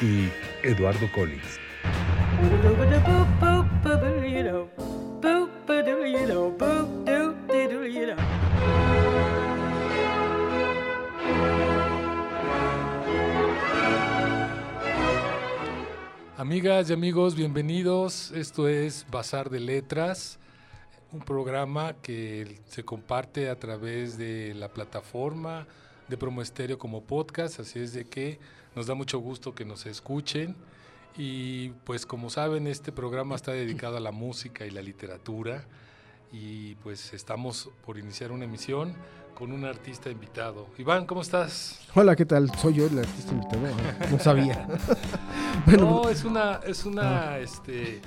y Eduardo Collins. Amigas y amigos, bienvenidos. Esto es Bazar de Letras, un programa que se comparte a través de la plataforma de Promo Estéreo como podcast, así es de que nos da mucho gusto que nos escuchen. Y pues como saben, este programa está dedicado a la música y la literatura y pues estamos por iniciar una emisión con un artista invitado. Iván, ¿cómo estás? Hola, ¿qué tal? Soy yo el artista invitado. No sabía. no, es una, es una, ah. este,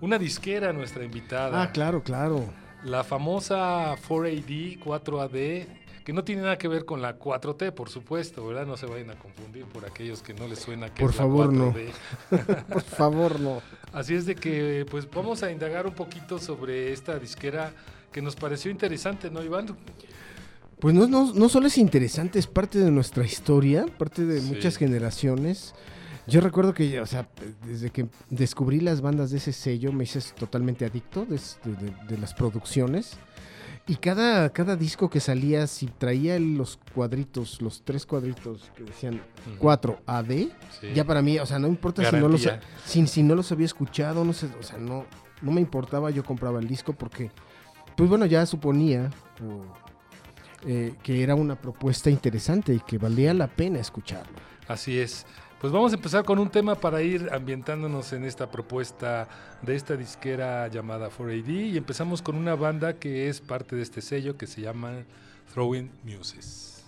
una disquera nuestra invitada. Ah, claro, claro. La famosa 4AD, 4AD, que no tiene nada que ver con la 4T, por supuesto, ¿verdad? No se vayan a confundir por aquellos que no les suena que por es favor, la 4D. No. por favor, no. Así es de que, pues vamos a indagar un poquito sobre esta disquera que nos pareció interesante, ¿no, Iván? Pues no, no, no solo es interesante, es parte de nuestra historia, parte de muchas generaciones. Yo recuerdo que, o sea, desde que descubrí las bandas de ese sello, me hice totalmente adicto de, de, las producciones. Y cada, cada disco que salía, si traía los cuadritos, los tres cuadritos que decían 4AD, ya para mí, o sea, no importa si no, los, si, si no los había escuchado, no sé, o sea, no, no me importaba, yo compraba el disco porque, pues bueno, ya suponía, eh, que era una propuesta interesante y que valía la pena escucharlo. Así es. Pues vamos a empezar con un tema para ir ambientándonos en esta propuesta de esta disquera llamada 4AD y empezamos con una banda que es parte de este sello que se llama Throwing Muses.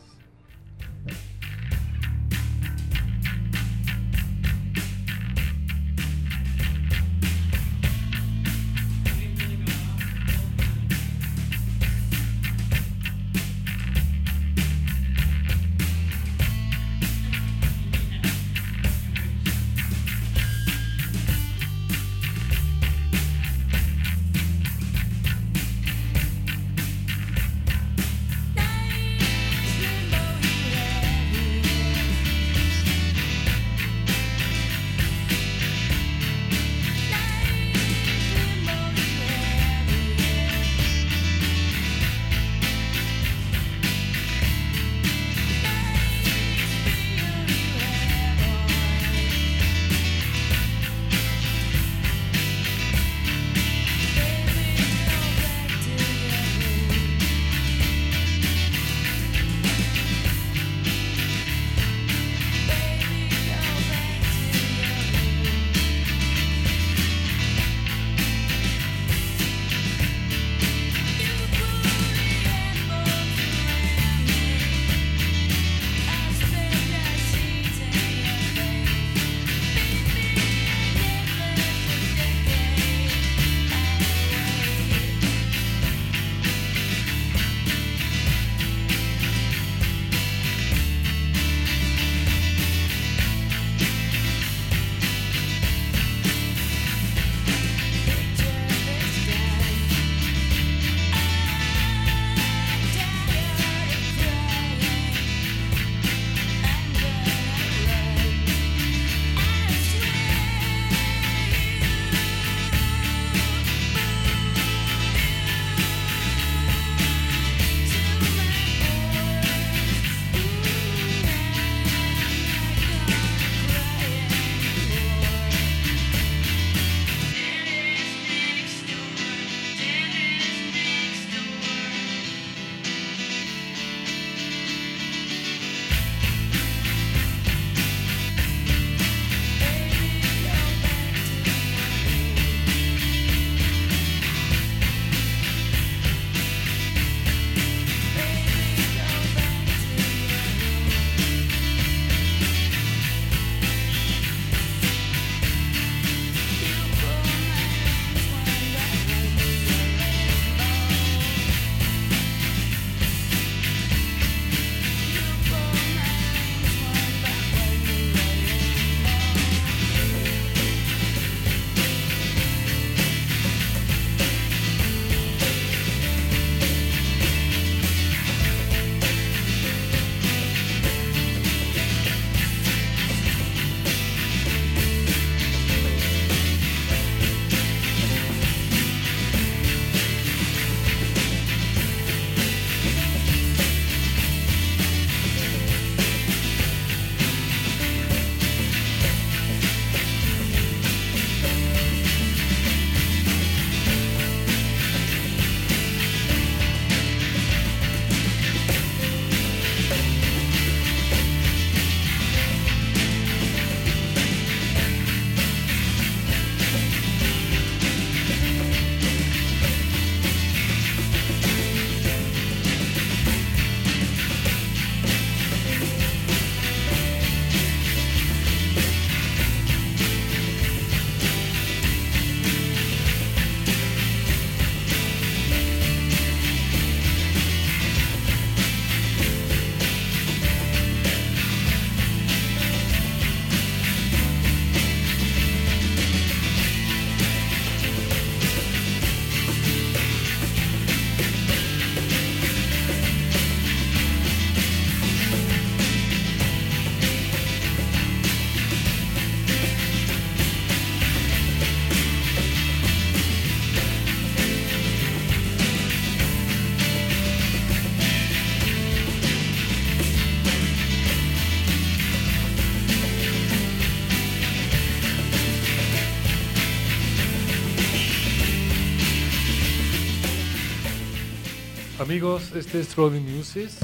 Amigos, este es Trolley Muses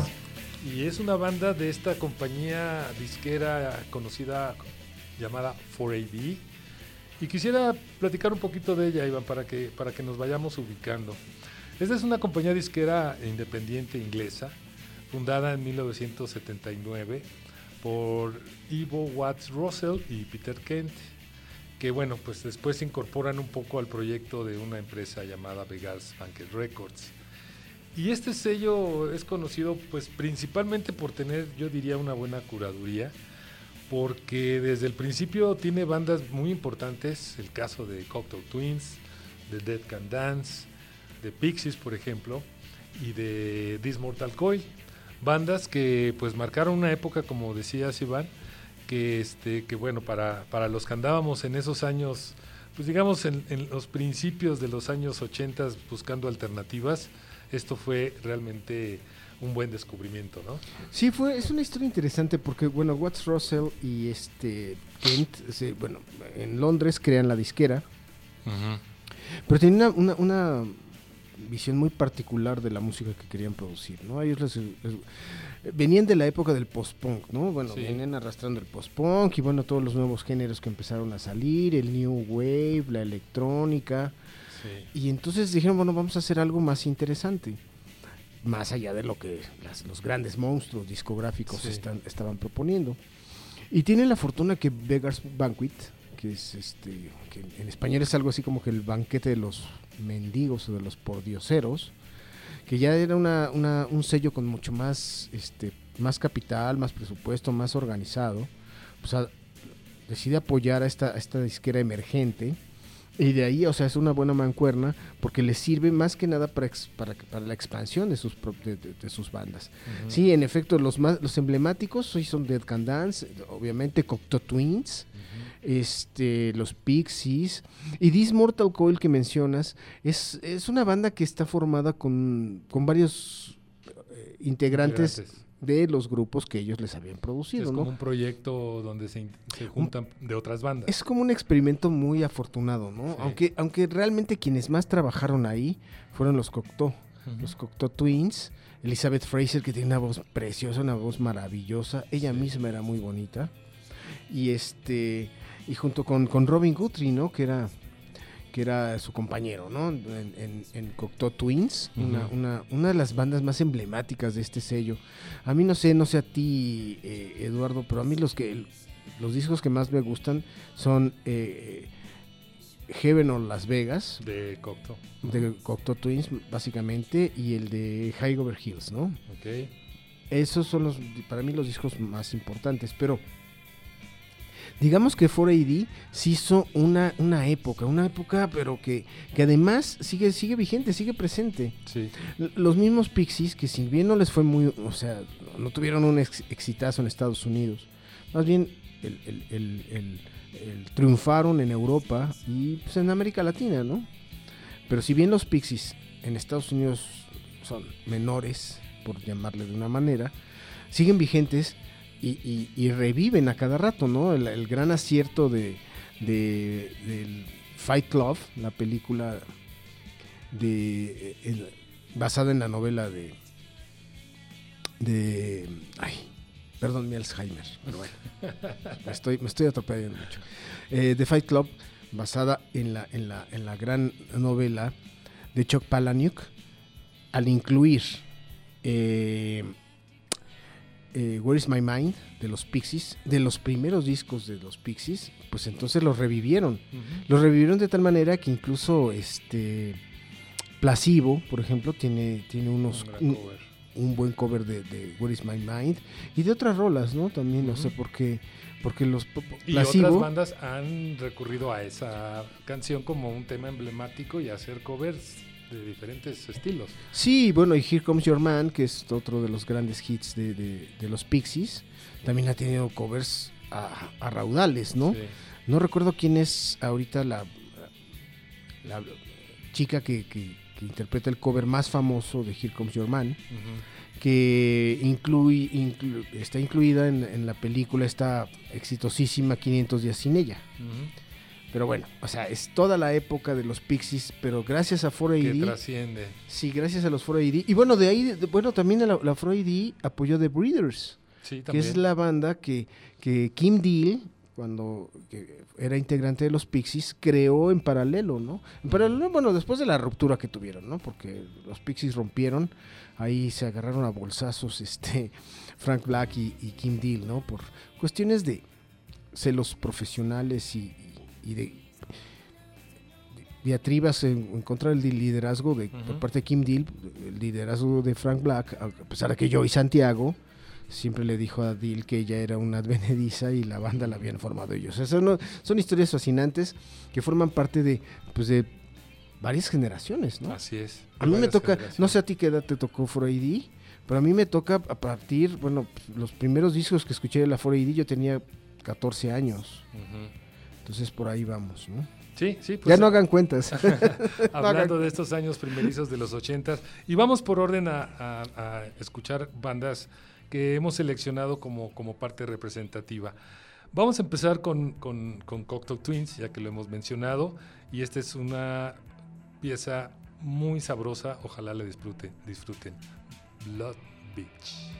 y es una banda de esta compañía disquera conocida llamada 4AD. Y quisiera platicar un poquito de ella, Iván, para que, para que nos vayamos ubicando. Esta es una compañía disquera independiente inglesa, fundada en 1979 por Ivo Watts Russell y Peter Kent, que bueno, pues después se incorporan un poco al proyecto de una empresa llamada Vegas Banquet Records. Y este sello es conocido pues principalmente por tener, yo diría, una buena curaduría, porque desde el principio tiene bandas muy importantes, el caso de Cocktail Twins, de Dead Can Dance, de Pixies, por ejemplo, y de This Mortal Coil, bandas que pues marcaron una época, como decía Iván, que este, que bueno, para, para los que andábamos en esos años, pues digamos en, en los principios de los años 80 buscando alternativas, esto fue realmente un buen descubrimiento, ¿no? Sí, fue, es una historia interesante porque, bueno, Watts Russell y este Kent, bueno, en Londres crean la disquera, pero tenían una, una, visión muy particular de la música que querían producir, ¿no? Ellos les, venían de la época del post-punk, ¿no? Bueno, venían arrastrando el post-punk y, bueno, todos los nuevos géneros que empezaron a salir, el new wave, la electrónica, y entonces dijeron, bueno, vamos a hacer algo más interesante, más allá de lo que los grandes monstruos discográficos están, estaban proponiendo. Y tienen la fortuna que Beggars Banquet, que es este, que en español es algo así como que el banquete de los mendigos o de los pordioseros, que ya era una, un sello con mucho más, este, más capital, más presupuesto, más organizado, pues decide apoyar a esta, a esta disquera emergente y de ahí, o sea, es una buena mancuerna porque le sirve más que nada para, para, para la expansión de sus, de, sus bandas. Sí, en efecto, los más los emblemáticos son Dead Can Dance, obviamente Cocteau Twins, este, los Pixies y This Mortal Coil que mencionas es, es una banda que está formada con, con varios eh, integrantes de los grupos que ellos les habían producido. Es como un proyecto donde se, juntan de otras bandas. Es como un experimento muy afortunado, ¿no? Aunque, aunque realmente quienes más trabajaron ahí fueron los Cocteau, los Cocteau Twins, Elizabeth Fraser que tiene una voz preciosa, una voz maravillosa, ella misma era muy bonita. Y este y junto con, con Robin Guthrie, ¿no? Que era que era su compañero, ¿no? En, en, Cocteau Twins, una, una, de las bandas más emblemáticas de este sello. A mí no sé, no sé a ti, eh, Eduardo, pero a mí los que los discos que más me gustan son eh, Heaven or Las Vegas. De Cocteau. De Cocteau Twins, básicamente, y el de High Over Hills, ¿no? Ok. Esos son los, para mí los discos más importantes, pero digamos que 4AD se hizo una, una época, una época, pero que, que además sigue, sigue vigente, sigue presente. Sí. Los mismos Pixies, que si bien no les fue muy, o sea, no tuvieron un exitazo en Estados Unidos, más bien el, triunfaron en Europa y pues, en América Latina, ¿no? Pero si bien los Pixies en Estados Unidos son menores, por llamarle de una manera, siguen vigentes y, reviven a cada rato, ¿no? El, gran acierto de, del Fight Club, la película de basada en la novela de de ay perdón mi Alzheimer pero bueno me estoy me estoy atropellando mucho eh, The Fight Club basada en la en la en la gran novela de Chuck Palahniuk al incluir eh, eh, Where is My Mind de los Pixies, de los primeros discos de los Pixies, pues entonces los revivieron. Los revivieron de tal manera que incluso este Placebo, por ejemplo, tiene, tiene unos un, buen cover de, Where is My Mind y de otras rolas, ¿no? También no sé por qué porque los y otras bandas han recurrido a esa canción como un tema emblemático y hacer covers de diferentes estilos. Sí, bueno, y Here Comes Your Man, que es otro de los grandes hits de, los Pixies, también ha tenido covers a, raudales, ¿no? No recuerdo quién es ahorita la, la chica que, interpreta el cover más famoso de Here Comes Your Man, que incluye, está incluida en, la película esta exitosísima 500 días sin ella. Pero bueno, o sea, es toda la época de los Pixies, pero gracias a 4AD. Que trasciende. Sí, gracias a los 4AD. Y bueno, de ahí, de- bueno, también la, la 4AD apoyó The Breeders, Sí, que también. es la banda que, que Kim Deal, cuando que era integrante de los Pixies, creó en paralelo, ¿no? En paralelo, bueno, después de la ruptura que tuvieron, ¿no? Porque los Pixies rompieron, ahí se agarraron a bolsazos este Frank Black y, y Kim Deal, ¿no? Por cuestiones de celos profesionales y, y- de diatribas en, en contra del liderazgo de, por Ujú. parte de Kim Deal, el liderazgo de Frank Black, a pesar de que yo y Santiago siempre le dijo a Deal que ella era una advenediza y la banda la habían formado ellos. O sea, son, son historias fascinantes que forman parte de, pues de varias generaciones, ¿no? Así es. A mí me toca, no sé a ti qué edad te tocó 4AD, pero a mí me toca a partir, bueno, los primeros discos que escuché de la 4AD yo tenía 14 años. Ujú. Entonces por ahí vamos, ¿no? Sí, sí. Pues, ya no hagan cuentas. hablando de estos años primerizos de los ochentas. Y vamos por orden a, a- a escuchar bandas que hemos seleccionado como, como parte representativa. Vamos a empezar con, con, con Cocteau Twins, ya que lo hemos mencionado. Y esta es una pieza muy sabrosa. Ojalá la disfruten. disfruten. Blood Beach.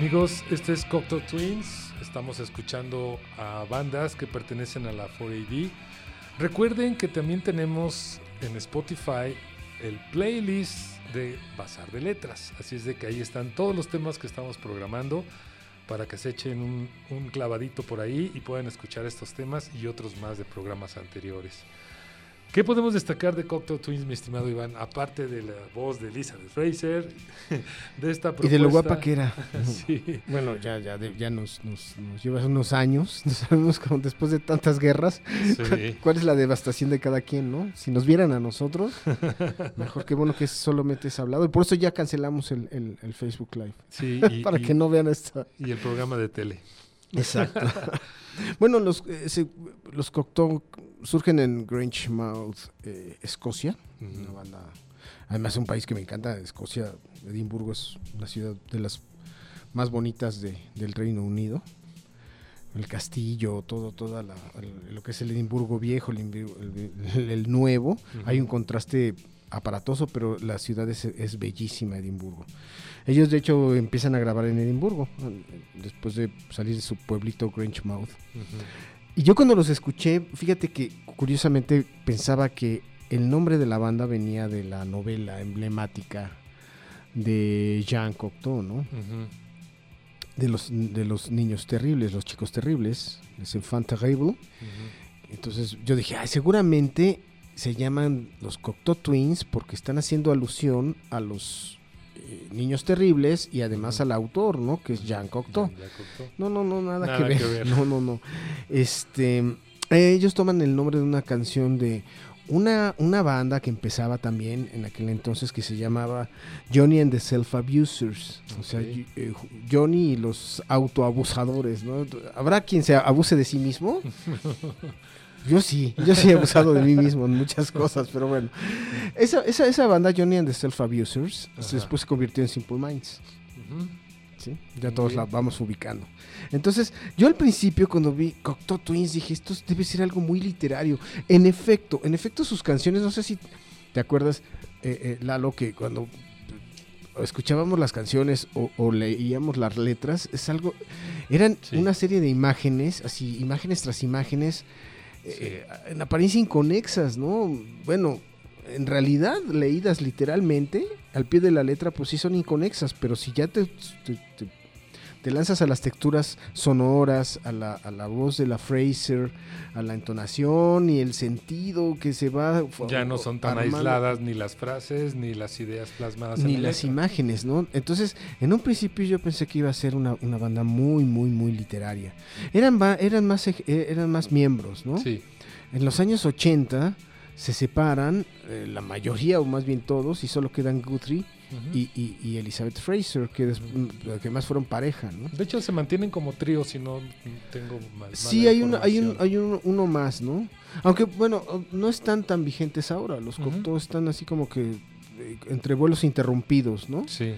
Amigos, este es Cocteau Twins. Estamos escuchando a bandas que pertenecen a la 4AD. Recuerden que también tenemos en Spotify el playlist de Bazar de Letras. Así es de que ahí están todos los temas que estamos programando para que se echen un, un clavadito por ahí y puedan escuchar estos temas y otros más de programas anteriores. ¿Qué podemos destacar de Cocteau Twins, mi estimado Iván? Aparte de la voz de Elizabeth Fraser, de esta propuesta. Y de lo guapa que era. sí. Bueno, ya, ya, nos, nos, nos lleva unos años. No sabemos cómo después de tantas guerras sí. cuál es la devastación de cada quien, ¿no? Si nos vieran a nosotros, mejor que bueno que solamente es hablado. Y por eso ya cancelamos el, el- el Facebook Live. Sí, y, para y- que no vean esta. y el programa de tele. Exacto. Bueno, los, eh, se- los Cocteau surgen en Grangemouth, eh, Escocia. Una banda. Además, es un país que me encanta. Escocia, Edimburgo es una ciudad de las más bonitas de- del Reino Unido. El castillo, todo, toda la, lo que es el Edimburgo viejo, el, Edimburgo- el- el nuevo. Hay un contraste aparatoso, pero la ciudad es, es bellísima, Edimburgo. Ellos, de hecho, empiezan a grabar en Edimburgo, después de salir de su pueblito Grangemouth. Ujú. Y yo cuando los escuché, fíjate que curiosamente pensaba que el nombre de la banda venía de la novela emblemática de Jean Cocteau, ¿no? De los, de los niños terribles, los chicos terribles, les enfants terribles. Ujú. Entonces yo dije, ay, seguramente se llaman los Cocteau Twins porque están haciendo alusión a los eh, niños terribles y además al autor, ¿no? Que es Jean Cocteau. Ya Cocteau. No, no, no, nada, Nada que, ver. que ver. No, no, no. Este, eh, ellos toman el nombre de una canción de una, una banda que empezaba también en aquel entonces que se llamaba Johnny and the Self Abusers. O sea, eh, Johnny y los autoabusadores, ¿no? ¿Habrá quien se abuse de sí mismo? Yo sí, yo sí he abusado de mí mismo en muchas cosas, pero bueno. Esa, esa, esa banda, Johnny and the Self Abusers, Ajá. después se convirtió en Simple Minds. ¿sí? Ya Muy todos bien. la vamos ubicando. Entonces, yo al principio cuando vi Cocteau Twins dije, esto debe ser algo muy literario. En efecto, en efecto sus canciones, no sé si te acuerdas, eh, eh, Lalo, que cuando escuchábamos las canciones o, o leíamos las letras, es algo, eran Sí. una serie de imágenes, así, imágenes tras imágenes, eh, en apariencia inconexas, ¿no? Bueno, en realidad, leídas literalmente, al pie de la letra, pues sí son inconexas, pero si ya te, te, te- te lanzas a las texturas sonoras, a la, a la voz de la Fraser, a la entonación y el sentido que se va... Ya no son tan armando, aisladas ni las frases ni las ideas plasmadas Ni en las letra. imágenes, ¿no? Entonces, en un principio yo pensé que iba a ser una, una banda muy, muy, muy literaria. Eran, eran, más, eh, eran más miembros, ¿no? Sí, En los años 80 se separan, eh, la mayoría o más bien todos, y solo quedan Guthrie y, y- y Elizabeth Fraser, que, des- que más fueron pareja, ¿no? de hecho se mantienen como trío si no tengo mal. Sí, hay, uno, hay, un, hay un- uno más, ¿no? Aunque, bueno, no están tan vigentes ahora. Los Ujú. Cocteau están así como que eh, entre vuelos interrumpidos, ¿no? Sí,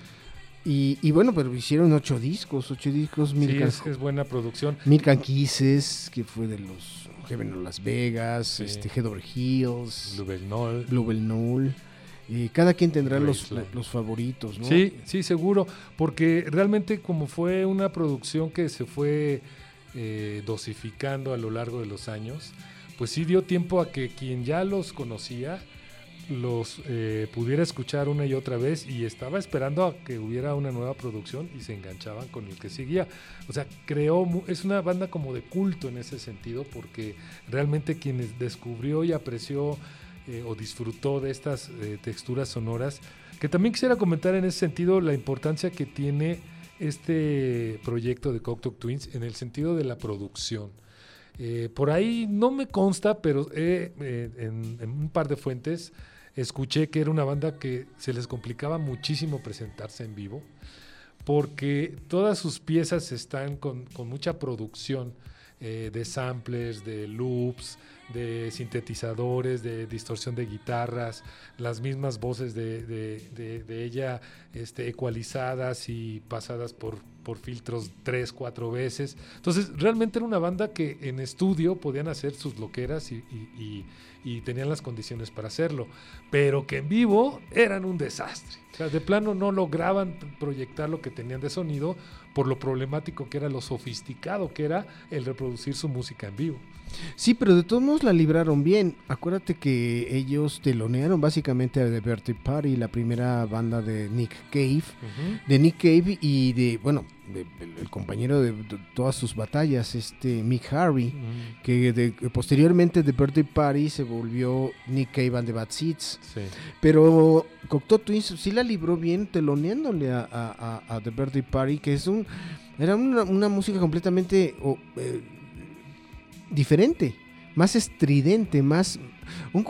Y, y bueno, pero hicieron ocho discos, ocho discos, sí Milk, es, buena producción. Milk and Kisses, que fue de los Heaven Las Vegas, Sí. este, Head Over Heels, Louvel Knoll. Bluebell Knoll. Y cada quien tendrá los, los favoritos, ¿no? Sí, sí, seguro, porque realmente como fue una producción que se fue eh, dosificando a lo largo de los años, pues sí dio tiempo a que quien ya los conocía los eh, pudiera escuchar una y otra vez y estaba esperando a que hubiera una nueva producción y se enganchaban con el que seguía. O sea, creó, es una banda como de culto en ese sentido porque realmente quienes descubrió y apreció eh, o disfrutó de estas eh, texturas sonoras, que también quisiera comentar en ese sentido la importancia que tiene este proyecto de Cocteau Twins en el sentido de la producción. Eh, por ahí no me consta, pero he, eh, en, en un par de fuentes escuché que era una banda que se les complicaba muchísimo presentarse en vivo, porque todas sus piezas están con, con mucha producción eh, de samplers, de loops, de sintetizadores, de distorsión de guitarras, las mismas voces de, ella este, ecualizadas y pasadas por, por filtros tres, cuatro veces. Entonces, realmente era una banda que en estudio podían hacer sus loqueras y- y- y tenían las condiciones para hacerlo, pero que en vivo eran un desastre. O sea, de plano no lograban proyectar lo que tenían de sonido por lo problemático que era, lo sofisticado que era el reproducir su música en vivo. Sí, pero de todos modos la libraron bien. Acuérdate que ellos telonearon básicamente a The Birthday Party, la primera banda de Nick Cave. De Nick Cave y de, bueno, de- el, el compañero de, de todas sus batallas, este Mick Harvey, que de- posteriormente The Birthday Party se volvió Nick Cave and the Bad Seeds. Sí. Pero Cocteau Twins sí la libró bien teloneándole a, a- a- a The Birthday Party, que es un era una, una música completamente eh, diferente, más estridente, más un,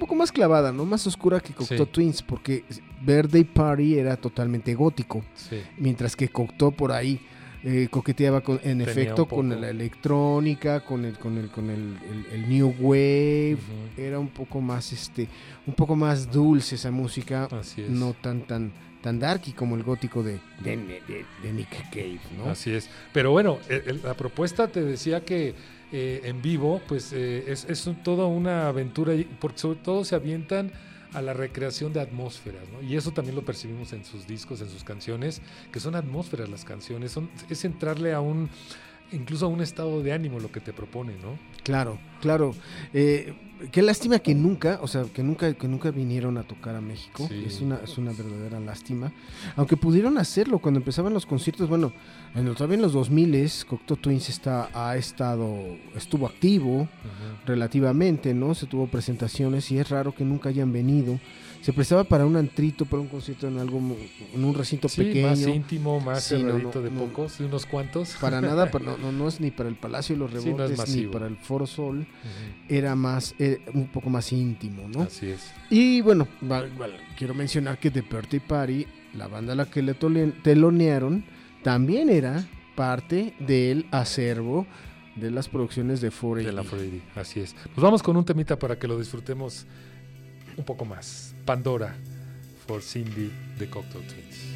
poco más clavada, no más oscura que Cocteau Sí. Twins, porque Birthday Party era totalmente gótico, Sí. mientras que Cocteau por ahí eh, coqueteaba con, en Tenía efecto con la electrónica, con el con el con el, el- el new wave, era un poco más este un poco más dulce esa música Así es. no tan tan tan darky como el gótico de, de, de- de Nick Cave no Así es. Pero bueno, la propuesta te decía que eh, en vivo, pues eh, es, es toda una aventura, porque sobre todo se avientan a la recreación de atmósferas, ¿no? Y eso también lo percibimos en sus discos, en sus canciones, que son atmósferas las canciones, son, es entrarle a un, incluso a un estado de ánimo lo que te propone, ¿no? claro claro Eh, qué lástima que nunca o sea que nunca que nunca vinieron a tocar a México Sí. es una es una verdadera lástima aunque pudieron hacerlo cuando empezaban los conciertos bueno en, todavía en los 2000 Cocteau Twins está ha estado estuvo activo relativamente, ¿no? Se tuvo presentaciones y es raro que nunca hayan venido. Se prestaba para un antrito, para un concierto en algo, en un recinto Sí, pequeño. más íntimo, más Sí, no, cerradito no, de no. pocos, de unos cuantos. Para nada, para- no, no, no es ni para el Palacio de los Rebotes, ni para el Foro Sol. Era más, eh, un poco más íntimo, ¿no? Así es. Y bueno, val- val- quiero mencionar que The Birthday Party, la banda a la que le telonearon, también era parte del acervo de las producciones de 4 De la 4AD, así es. Pues vamos con un temita para que lo disfrutemos un poco más. Pandora for Cindy de Cocktail Twins.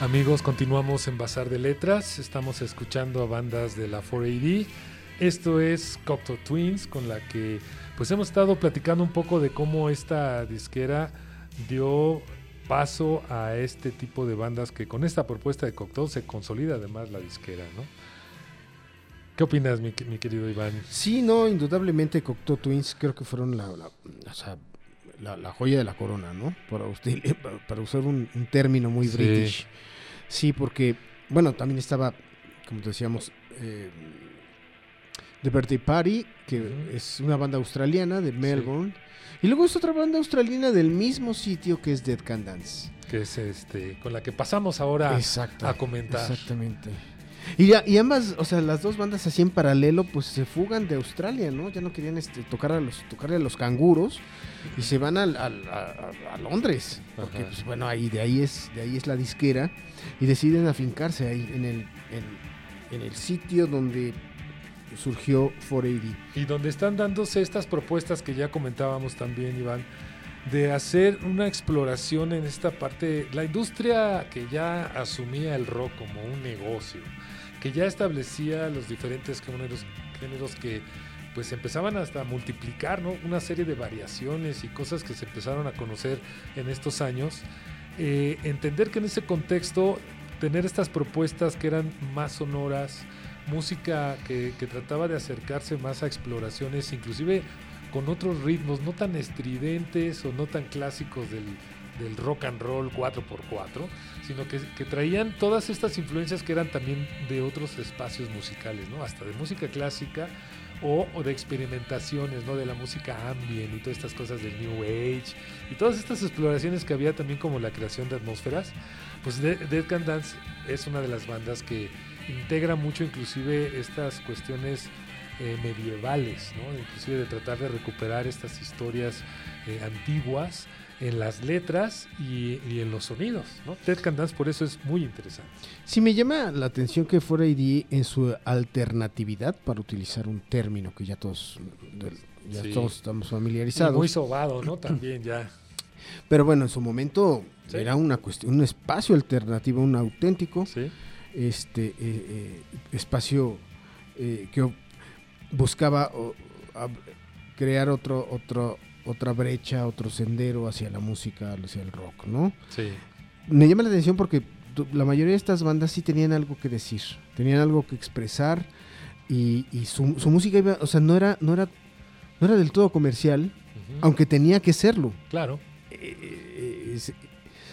Amigos, continuamos en Bazar de Letras. Estamos escuchando a bandas de la 4AD. Esto es Cocteau Twins, con la que pues hemos estado platicando un poco de cómo esta disquera dio paso a este tipo de bandas que con esta propuesta de Cocteau se consolida además la disquera, ¿no? ¿Qué opinas, mi, querido Iván? Sí, no, indudablemente Cocteau Twins creo que fueron la, la, la joya de la corona, ¿no? Para, usted, para usar un, un término muy Sí. british. Sí, porque, bueno, también estaba, como decíamos, eh, The Birthday Party, que es una banda australiana de Melbourne. Y luego es otra banda australiana del mismo sitio que es Dead Can Dance. Que es este, con la que pasamos ahora Exacto. a comentar. Exactamente. Y, ya- y ambas, o sea, las dos bandas así en paralelo, pues se fugan de Australia, ¿no? Ya no querían este, tocar a los, tocarle a los canguros y se van al- al- a, a- a Londres. Porque, Ajá. pues bueno, ahí de ahí es, de ahí es la disquera. Y deciden afincarse ahí en el, en, en el sitio donde surgió 480. Y donde están dándose estas propuestas que ya comentábamos también, Iván, de hacer una exploración en esta parte, la industria que ya asumía el rock como un negocio, que ya establecía los diferentes géneros, géneros que pues empezaban hasta a multiplicar, ¿no? Una serie de variaciones y cosas que se empezaron a conocer en estos años. Eh, entender que en ese contexto tener estas propuestas que eran más sonoras, música que, que trataba de acercarse más a exploraciones, inclusive con otros ritmos no tan estridentes o no tan clásicos del, del rock and roll 4x4, sino que, traían todas estas influencias que eran también de otros espacios musicales, ¿no? hasta de música clásica o, de experimentaciones, ¿no? de la música ambient y todas estas cosas del New Age y todas estas exploraciones que había también como la creación de atmósferas, pues De- Dead Can Dance es una de las bandas que integra mucho inclusive estas cuestiones eh, medievales, ¿no? inclusive de tratar de recuperar estas historias eh, antiguas en las letras y, y en los sonidos. ¿no? Dead Can Dance por eso es muy interesante. Sí, me llama la atención que 4AD en su alternatividad, para utilizar un término que ya todos, ya Sí. todos estamos Y familiarizados. muy sobado, ¿no? También ya. Pero bueno, en su momento Sí. era una cuestión, un espacio alternativo, un auténtico Sí, este eh, eh, espacio eh, que buscaba crear otro, otro, otra brecha, otro sendero hacia la música, hacia el rock, ¿no? sí. Me llama la atención porque la mayoría de estas bandas sí tenían algo que decir, tenían algo que expresar y, y su, su música iba, o sea, no era, no era, no era del todo comercial, aunque tenía que serlo. Claro, Eh, eh, es-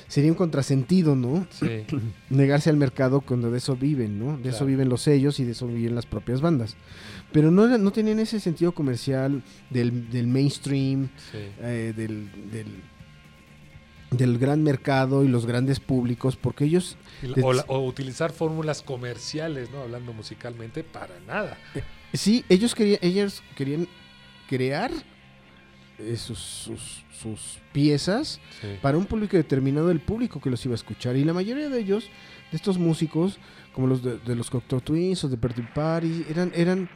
sería un contrasentido, ¿no? sí. Negarse al mercado cuando de eso viven, ¿no? De eso viven los sellos y de eso viven las propias bandas. Pero no, no tenían ese sentido comercial del, del mainstream, sí. eh, del, del, del gran mercado y los grandes públicos, porque ellos o, la- o utilizar fórmulas comerciales, ¿no? Hablando musicalmente, para nada. Sí, ellos querían, ellos querían crear eh, sus, sus- sus piezas Sí. para un público determinado, el público que los iba a escuchar. Y la mayoría de ellos, de estos músicos, como los de, de los Cocteau Twins o de Birthday Party, eran, eran,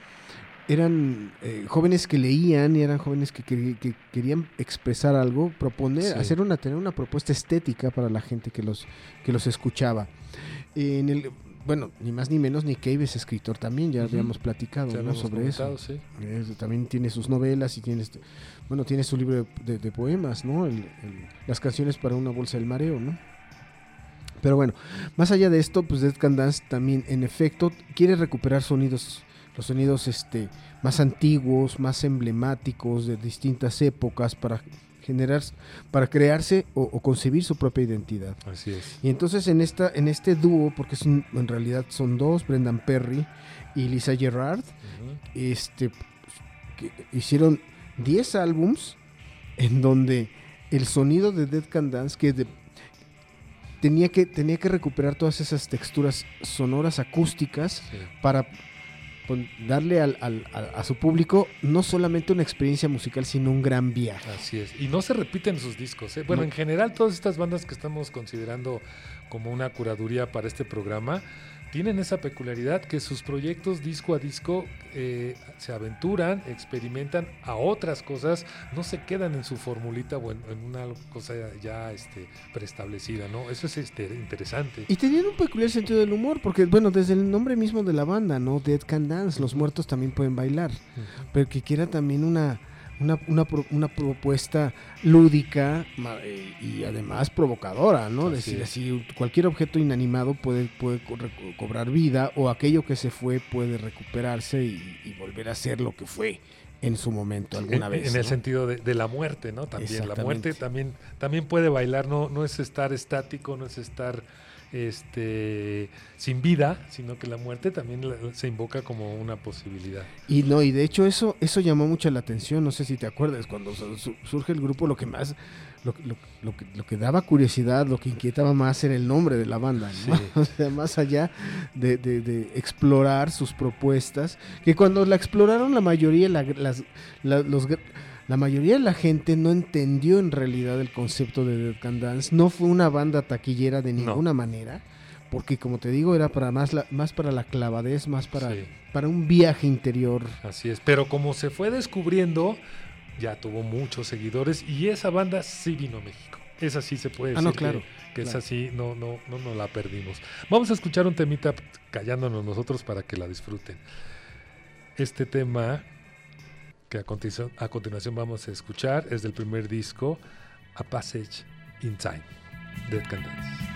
eran eh, jóvenes que leían y eran jóvenes que, que querían expresar algo, proponer, Sí. hacer una, tener una propuesta estética para la gente que los, que los escuchaba. En el, bueno, ni más ni menos, Nick Cave es escritor también, ya habíamos platicado Ya sobre eso. comentado, sí. Es- también tiene sus novelas y tiene, este- bueno, tiene su libro de, de- de poemas, ¿no? El- el- las canciones para una bolsa del mareo, ¿no? Pero bueno, más allá de esto, pues Dead Can Dance también, en efecto, quiere recuperar sonidos, los sonidos este, más antiguos, más emblemáticos de distintas épocas para generar, para crearse o, o concebir su propia identidad. Así es. Y entonces en esta, en este dúo, porque es un- en realidad son dos, Brendan Perry y Lisa Gerrard, este, que hicieron 10 álbums en donde el sonido de Dead Can Dance que de- tenía que tenía que recuperar todas esas texturas sonoras acústicas Sí. para darle al- al- a, su público no solamente una experiencia musical sino un gran viaje. Así es. Y no se repiten sus discos. ¿eh? Bueno, No. en general, todas estas bandas que estamos considerando como una curaduría para este programa, tienen esa peculiaridad que sus proyectos disco a disco eh, se aventuran, experimentan a otras cosas, no se quedan en su formulita o en, una cosa ya este, preestablecida, ¿no? Eso es este, interesante. Y tenían un peculiar sentido del humor, porque, bueno, desde el nombre mismo de la banda, ¿no? Dead Can Dance, los muertos también pueden bailar, pero que quiera también una una, una, una propuesta lúdica eh, y además provocadora, ¿no? Es decir, así cualquier objeto inanimado puede, puede cobrar vida o aquello que se fue puede recuperarse y, volver a ser lo que fue en su momento alguna vez. En el sentido de, la muerte, ¿no? También la muerte también, también puede bailar, no, no es estar estático, no es estar este, sin vida, sino que la muerte también se invoca como una posibilidad. Y no, y de hecho eso, eso llamó mucho la atención, no sé si te acuerdas, cuando surge el grupo lo que más, lo, lo, que, lo que daba curiosidad, lo que inquietaba más era el nombre de la banda, o sea, más allá de, de, explorar sus propuestas, que cuando la exploraron la mayoría, las, los la mayoría de la gente no entendió en realidad el concepto de Dead Can Dance. No fue una banda taquillera de ninguna manera. Porque como te digo, era para más, más para la clavadez, más para, para un viaje interior. Así es. Pero como se fue descubriendo, ya tuvo muchos seguidores. Y esa banda sí vino a México. Esa sí se puede decir. Ah, no, claro. Que, esa sí no, no, no, no la perdimos. Vamos a escuchar un temita callándonos nosotros para que la disfruten. Este tema que a continuación, vamos a escuchar es del primer disco, A Passage in Time, Dead Can Dance.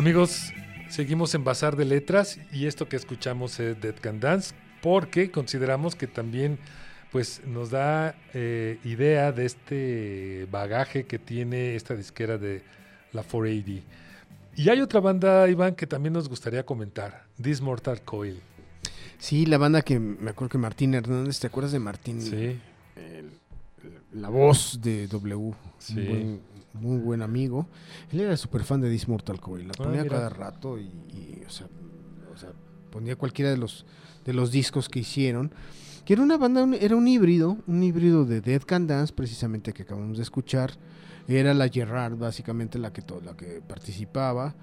Amigos, seguimos en Bazar de Letras y esto que escuchamos es Dead Can Dance porque consideramos que también pues nos da eh, idea de este bagaje que tiene esta disquera de la 480. Y hay otra banda, Iván, que también nos gustaría comentar, This Mortal Coil. Sí, la banda que me acuerdo que Martín Hernández, ¿te acuerdas de Martín? Sí. El, la voz de W, sí. un buen, muy buen amigo. Él era súper fan de This Mortal Coil, la ponía ah, cada rato y, y o, sea, o, sea, ponía cualquiera de los, de los discos que hicieron. Que era una banda, un, era un híbrido, un híbrido de Dead Can Dance, precisamente que acabamos de escuchar. Era la Gerard, básicamente, la que, la que participaba.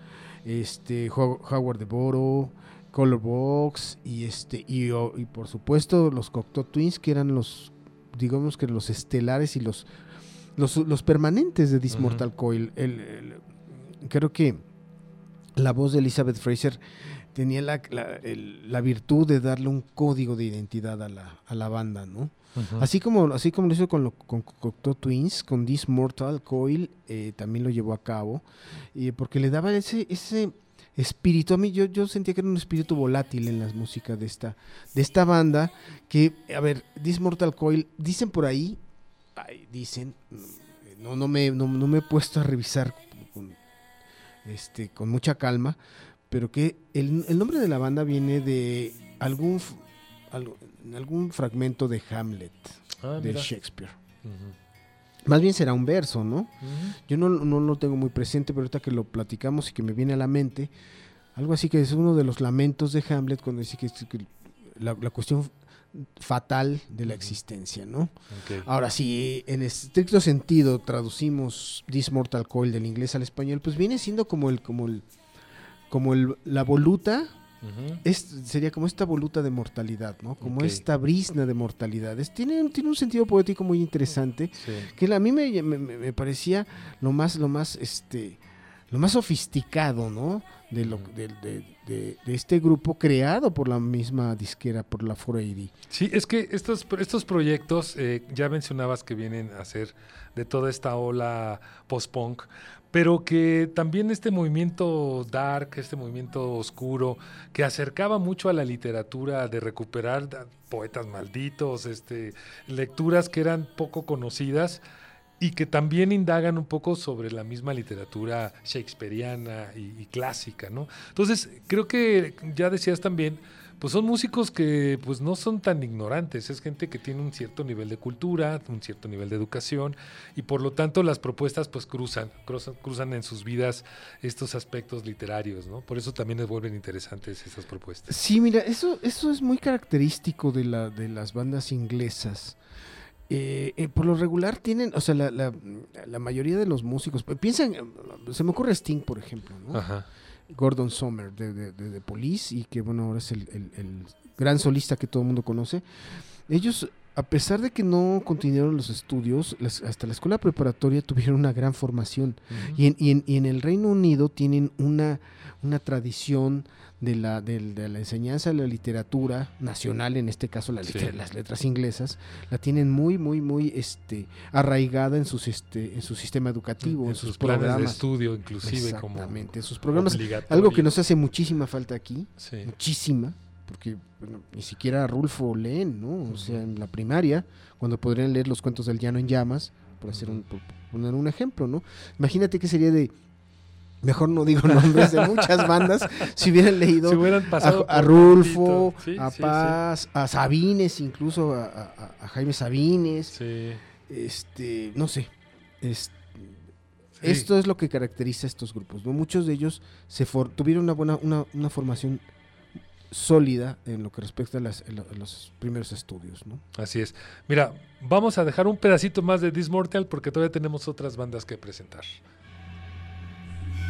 Este, Howard de Boro, Colorbox y este y, y, por supuesto los Cocteau Twins que eran los digamos que los estelares y los los, los permanentes de This uh -huh. Mortal Coil. El, el, creo que la voz de Elizabeth Fraser tenía la, la, el, la, virtud de darle un código de identidad a la, a la banda, ¿no? Uh -huh. Así como así como lo hizo con, lo, con Cocteau Twins, con This Mortal Coil, eh, también lo llevó a cabo, eh, porque le daba ese, ese espíritu. A mí yo, yo sentía que era un espíritu volátil en las músicas de esta, de esta banda, que, a ver, This Mortal Coil, dicen por ahí, ay, dicen, no, no, me, no, no, me he puesto a revisar con, este, con mucha calma, pero que el, el nombre de la banda viene de algún, algo, algún fragmento de Hamlet, ah, de mira. Shakespeare. Uh -huh. Más bien será un verso, ¿no? Uh -huh. Yo no, no, lo tengo muy presente, pero ahorita que lo platicamos y que me viene a la mente, algo así que es uno de los lamentos de Hamlet cuando dice que, que la, la, cuestión fatal de la existencia, ¿no? Okay. Ahora, si en estricto sentido traducimos This Mortal Coil del inglés al español, pues viene siendo como el, como el, como el, la voluta, uh -huh. es, sería como esta voluta de mortalidad, ¿no? Como okay. esta brisna de mortalidad. Es, tiene, tiene un sentido poético muy interesante, sí. que a mí me, me, me, parecía lo más, lo más, este, lo más sofisticado, ¿no? De, lo, de, de, de, de, este grupo creado por la misma disquera, por la 480. Sí, es que estos, estos proyectos, eh, ya mencionabas que vienen a ser de toda esta ola post-punk, pero que también este movimiento dark, este movimiento oscuro, que acercaba mucho a la literatura de recuperar poetas malditos, este, lecturas que eran poco conocidas, y que también indagan un poco sobre la misma literatura shakespeariana y, clásica, ¿no? Entonces, creo que ya decías también, pues son músicos que pues no son tan ignorantes, es gente que tiene un cierto nivel de cultura, un cierto nivel de educación y por lo tanto las propuestas pues cruzan, cruzan, cruzan en sus vidas estos aspectos literarios, ¿no? Por eso también les vuelven interesantes esas propuestas. Sí, mira, eso, eso es muy característico de, la, de las bandas inglesas. Eh, eh, por lo regular tienen, o sea, la, la, la, mayoría de los músicos, piensan, se me ocurre Sting, por ejemplo, ¿no? Ajá. Gordon Sommer de, de, de, de, Police y que, bueno, ahora es el, el, el, gran solista que todo el mundo conoce. Ellos, a pesar de que no continuaron los estudios, las, hasta la escuela preparatoria tuvieron una gran formación. Uh -huh. y, en, y, en, y, en, el Reino Unido tienen una, una tradición de la, de, de, la enseñanza de la literatura nacional, en este caso la sí. las letras inglesas, la tienen muy, muy, muy este, arraigada en, sus, este, en su sistema educativo, en, en sus, sus programas. de estudio, inclusive. Exactamente, como en sus programas. Algo que nos hace muchísima falta aquí, sí. muchísima, porque bueno, ni siquiera Rulfo leen, ¿no? O sea, en la primaria, cuando podrían leer los cuentos del llano en llamas, por hacer un, por poner un ejemplo, ¿no? Imagínate que sería de mejor no digo nombres de muchas bandas, si hubieran leído si hubieran a, a, Rulfo, sí, a Paz, sí. a Sabines, incluso a, a, a Jaime Sabines, este, no sé, es, esto es lo que caracteriza a estos grupos, ¿no? Muchos de ellos se for, tuvieron una buena, una, una, formación sólida en lo que respecta a, las, a, los primeros estudios, ¿no? Así es. Mira, vamos a dejar un pedacito más de Dismortal porque todavía tenemos otras bandas que presentar.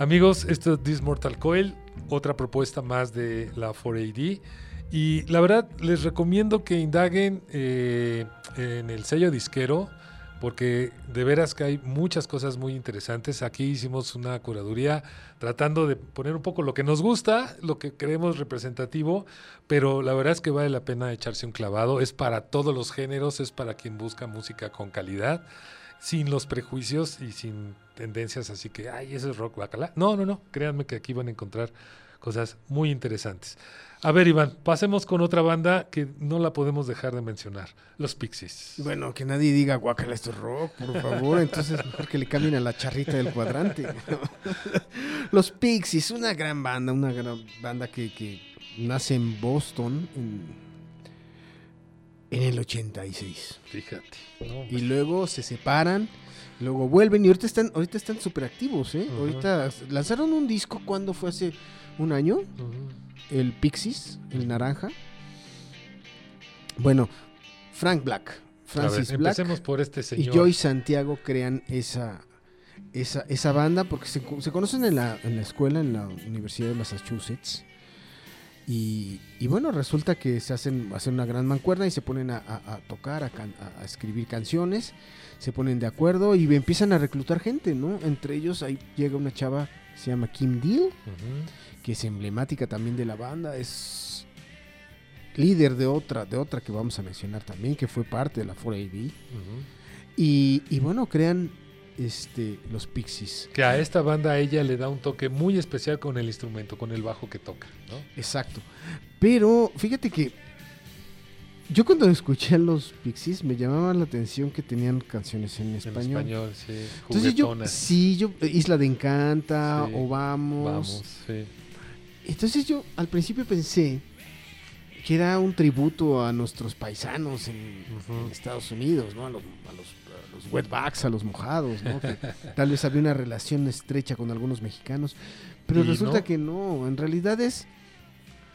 Amigos, esto es This Mortal Coil, otra propuesta más de la 4AD. Y la verdad, les recomiendo que indaguen eh, en el sello disquero, porque de veras que hay muchas cosas muy interesantes. Aquí hicimos una curaduría tratando de poner un poco lo que nos gusta, lo que creemos representativo, pero la verdad es que vale la pena echarse un clavado. Es para todos los géneros, es para quien busca música con calidad sin los prejuicios y sin tendencias así que, ay, ese es rock bacala. No, no, no, créanme que aquí van a encontrar cosas muy interesantes. A ver, Iván, pasemos con otra banda que no la podemos dejar de mencionar, los Pixies. Bueno, que nadie diga guacala, esto es rock, por favor. Entonces, mejor que le cambien a la charrita del cuadrante. los Pixies, una gran banda, una gran banda que, que nace en Boston en, en el 86. Fíjate. No, y luego se separan, luego vuelven y ahorita están ahorita están súper activos, ¿eh? Ahorita lanzaron un disco cuando fue hace un año, el Pixies, el naranja. Bueno, Frank Black, A ver, Francis Black empecemos por este y señor. Joy Santiago crean esa esa, esa banda porque se, se conocen en la, en la escuela, en la Universidad de Massachusetts. Y, y bueno, resulta que se hacen, hacen una gran mancuerna y se ponen a, a- a tocar, a, can- a- escribir canciones, se ponen de acuerdo y empiezan a reclutar gente, ¿no? Entre ellos ahí llega una chava que se llama Kim Deal, que es emblemática también de la banda, es líder de otra, de otra que vamos a mencionar también, que fue parte de la 4AD. Ujú. Y, y bueno, crean este, los Pixies. Que a esta banda ella le da un toque muy especial con el instrumento, con el bajo que toca, ¿no? Exacto. Pero fíjate que yo cuando escuché a los Pixies me llamaba la atención que tenían canciones en En español. español, sí. Entonces yo, sí, yo, Isla de Encanta Sí, o Vamos. Vamos, sí. Entonces yo al principio pensé que era un tributo a nuestros paisanos en, Estados Unidos, ¿no? A los, a los, a los wetbacks, a los mojados, ¿no? Que tal vez había una relación estrecha con algunos mexicanos, pero resulta no. que no, en realidad es,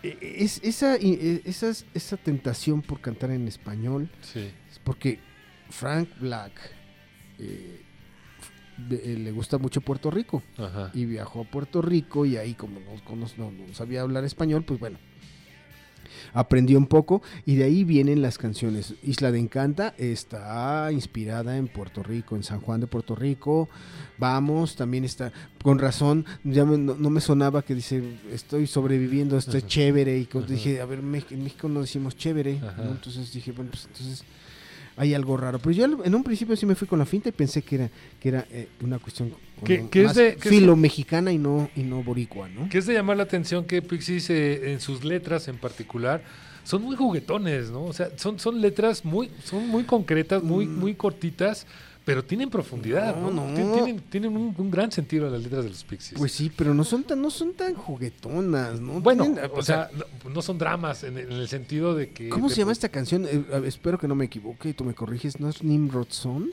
e- es esa, e- esas- esa tentación por cantar en español, Sí. es porque Frank Black eh, eh, le gusta mucho Puerto Rico Ajá. y viajó a Puerto Rico y ahí como no, no- no sabía hablar español, pues bueno, aprendió un poco y de ahí vienen las canciones. Isla de Encanta está inspirada en Puerto Rico, en San Juan de Puerto Rico. Vamos, también está, con razón, ya me- no, no me sonaba que dice, estoy sobreviviendo, esto es Ajá. chévere. Y Ajá. dije, a ver, en México no decimos chévere. Entonces dije, bueno, pues entonces hay algo raro. Pero yo en un principio sí me fui con la finta y pensé que era, que era eh, una cuestión Que- es más de- filo mexicana y no, y no boricua, ¿no? Que es de llamar la atención que Pixies eh, en sus letras en particular son muy juguetones, ¿no? O sea, son, son letras muy, son muy concretas, muy, Mm. muy cortitas, pero tienen profundidad, ¿no? No, no. Tien- Tienen, tienen un, un gran sentido las letras de los Pixies. Pues sí, pero no son tan, no son tan juguetonas, ¿no? bueno, Tienen, o sea, no, no son dramas en, en el sentido de que... ¿cómo se llama esta canción? Eh, espero que no me equivoque y tú me corriges. ¿No es Nimrod Son?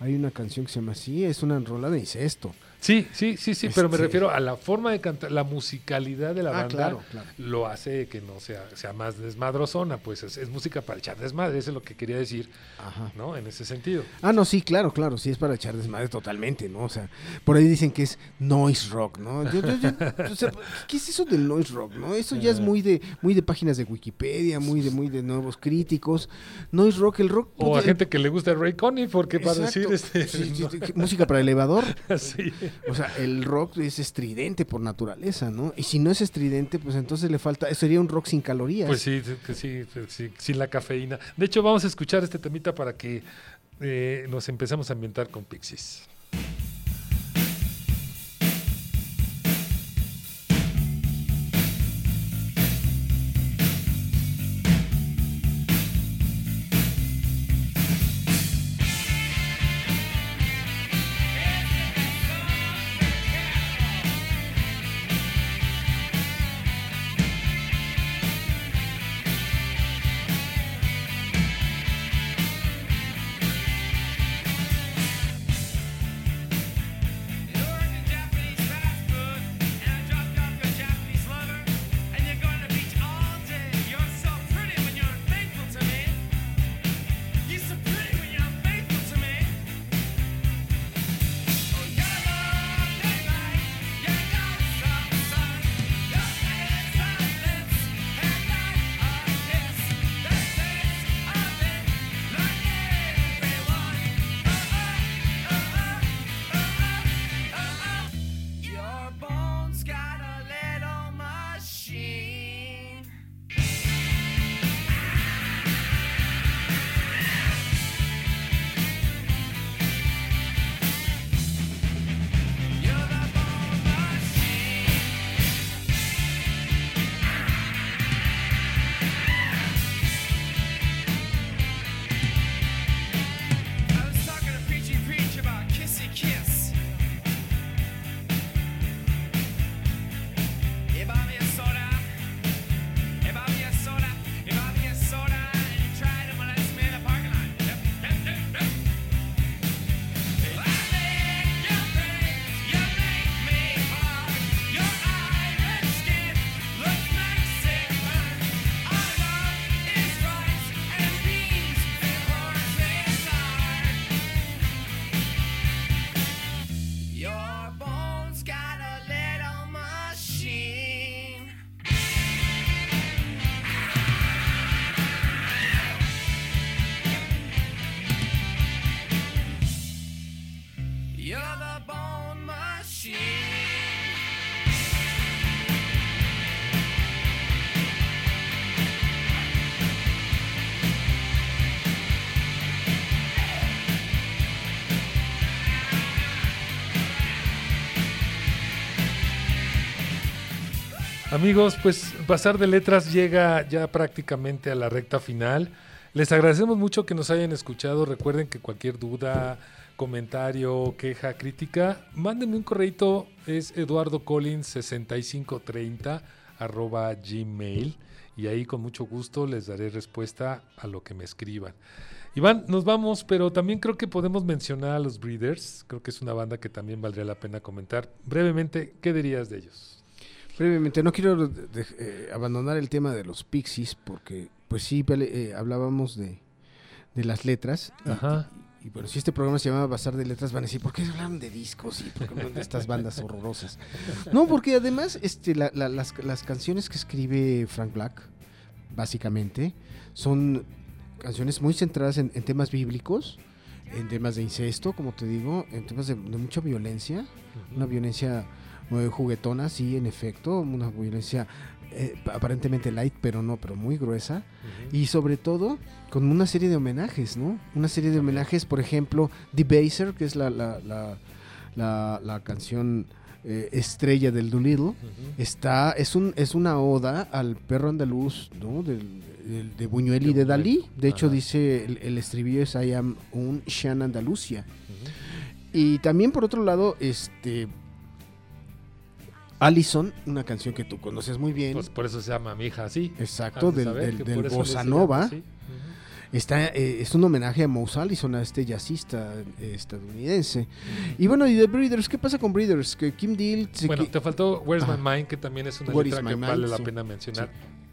Hay una canción que se llama así, es una rola de incesto. Sí, sí, sí, sí, pero me Este- refiero a la forma de cantar, la musicalidad de la Ah, banda. claro, claro. Lo hace que no sea, sea más desmadrozona, pues es, es música para echar desmadre, eso es lo que quería decir, Ajá. ¿no? En ese sentido. Ah, no, sí, claro, claro, sí es para echar desmadre totalmente, ¿no? O sea, por ahí dicen que es noise rock, ¿no? Yo- yo- yo- o sea, ¿qué es eso del noise rock, no? Eso ya es muy de muy de páginas de Wikipedia, muy de muy de nuevos críticos. Noise rock, el rock O a el- gente que le gusta Ray Conniff, porque para Exacto. decir este. Sí, sí, no, sí, música para elevador. sí. O sea, el rock es estridente por naturaleza, ¿no? Y si no es estridente, pues entonces le falta, sería un rock sin calorías. Pues sí, sí, sin la cafeína. De hecho, vamos a escuchar este temita para que eh, nos empecemos a ambientar con Pixies. Amigos, pues Pasar de Letras llega ya prácticamente a la recta final. Les agradecemos mucho que nos hayan escuchado. Recuerden que cualquier duda, comentario, queja, crítica, mándenme un correito. Es eduardocollins6530 arroba gmail. Y ahí con mucho gusto les daré respuesta a lo que me escriban. Iván, nos vamos, pero también creo que podemos mencionar a los Breeders. Creo que es una banda que también valdría la pena comentar. Brevemente, ¿qué dirías de ellos? Brevemente, no quiero eh, abandonar el tema de los Pixies porque, pues sí, eh, hablábamos de, las letras. Ajá. Y, bueno, si este programa se llama Bazar de Letras, van a decir, ¿por qué hablan de discos y por qué hablan de estas bandas horrorosas? No, porque además este, las, las canciones que escribe Frank Black, básicamente, son canciones muy centradas en, temas bíblicos, en temas de incesto, como te digo, en temas de, mucha violencia, una violencia juguetona, sí, en efecto, una violencia eh, aparentemente light, pero no, pero muy gruesa. Y sobre todo con una serie de homenajes, ¿no? Una serie de homenajes, por ejemplo, The Baser, que es la, la, la, la, canción eh, estrella del Doolittle, está, es, un, es una oda al perro andaluz, ¿no? Del, de Buñuel y de Dalí. De hecho, dice el, estribillo es I am un Shan Andalucia. Y también, por otro lado, este Allison, una canción que tú conoces muy bien. Pues por eso se llama Mi hija así. Exacto, del, del, Bossa Nova. Está, eh, es un homenaje a Mouse Allison, a este jazzista eh, estadounidense. Y bueno, y de Breeders, ¿qué pasa con Breeders? Que Kim Deal... Bueno, te faltó Where's My Mind, que también es una letra que vale la pena mencionar.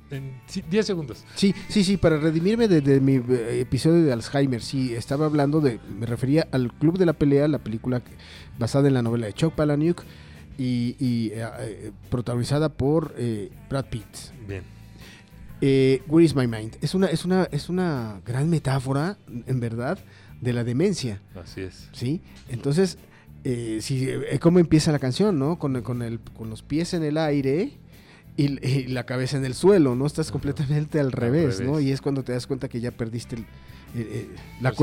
En 10 segundos. Sí, sí, sí, para redimirme de, mi eh, episodio de Alzheimer, sí, estaba hablando de, me refería al Club de la Pelea, la película basada en la novela de Chuck Palahniuk, y, eh, eh, protagonizada por eh, Brad Pitt. Bien. Where is my mind? Es una, es una, es una gran metáfora, en verdad, de la demencia. Así es. Sí. Entonces, si, ¿cómo empieza la canción, no? Con, con, el, con los pies en el aire. Y, la cabeza en el suelo, ¿no? Estás completamente al revés, ¿no? Y es cuando te das cuenta que ya perdiste la,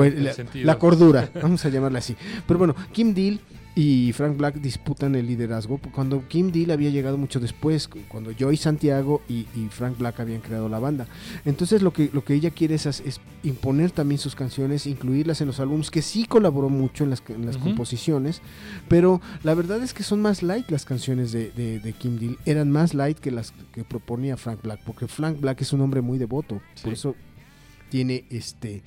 la, cordura, vamos a llamarla así. Pero bueno, Kim Deal y Frank Black disputan el liderazgo cuando Kim Deal había llegado mucho después, cuando Joey Santiago y, Frank Black habían creado la banda. Entonces lo que, lo que ella quiere es, imponer también sus canciones, incluirlas en los álbumes, que sí colaboró mucho en las, composiciones, pero la verdad es que son más light las canciones de, Kim Deal, eran más light que las que proponía Frank Black, porque Frank Black es un hombre muy devoto, por eso tiene este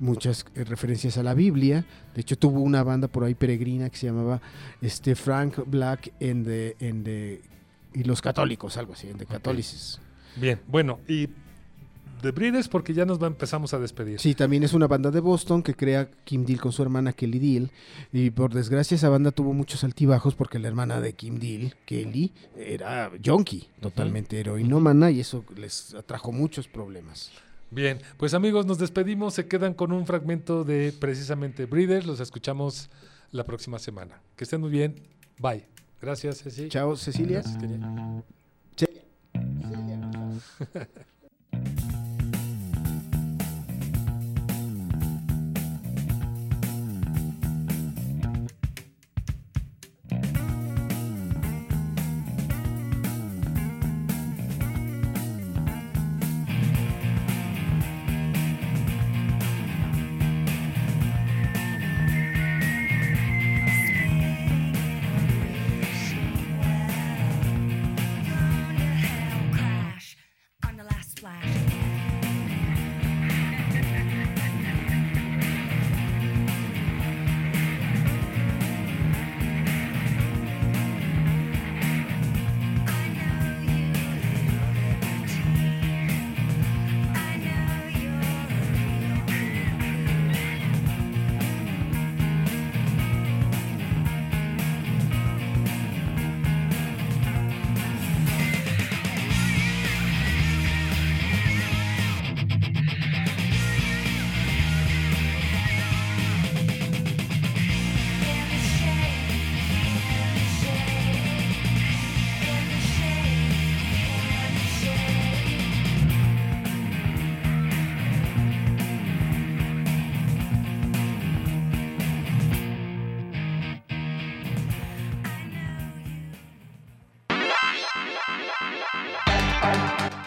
muchas eh, referencias a la Biblia. De hecho, tuvo una banda por ahí peregrina que se llamaba este, Frank Black and the, y los católicos, algo así, en The. Bien, bueno, y The Breeders porque ya nos empezamos a despedir. Sí, también es una banda de Boston que crea Kim Deal con su hermana Kelly Deal. Y por desgracia esa banda tuvo muchos altibajos porque la hermana de Kim Deal, Kelly, era junkie, totalmente heroinómana y eso les atrajo muchos problemas. Bien, pues amigos, nos despedimos. Se quedan con un fragmento de precisamente Breeders. Los escuchamos la próxima semana. Que estén muy bien. Bye. Gracias, Cecilia. Chao, Cecilia. Cecilia.